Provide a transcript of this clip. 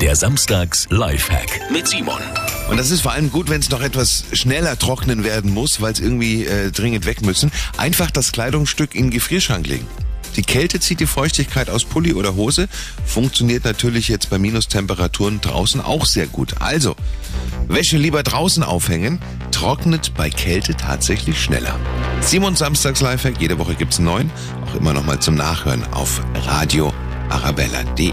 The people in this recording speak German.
Der Samstags Lifehack mit Simon. Und das ist vor allem gut, wenn es noch etwas schneller trocknen werden muss, weil es irgendwie äh, dringend weg müssen. Einfach das Kleidungsstück in den Gefrierschrank legen. Die Kälte zieht die Feuchtigkeit aus Pulli oder Hose. Funktioniert natürlich jetzt bei Minustemperaturen draußen auch sehr gut. Also, Wäsche lieber draußen aufhängen, trocknet bei Kälte tatsächlich schneller. Simon Samstags Lifehack, jede Woche gibt's einen neuen, auch immer nochmal zum Nachhören auf radioarabella.de.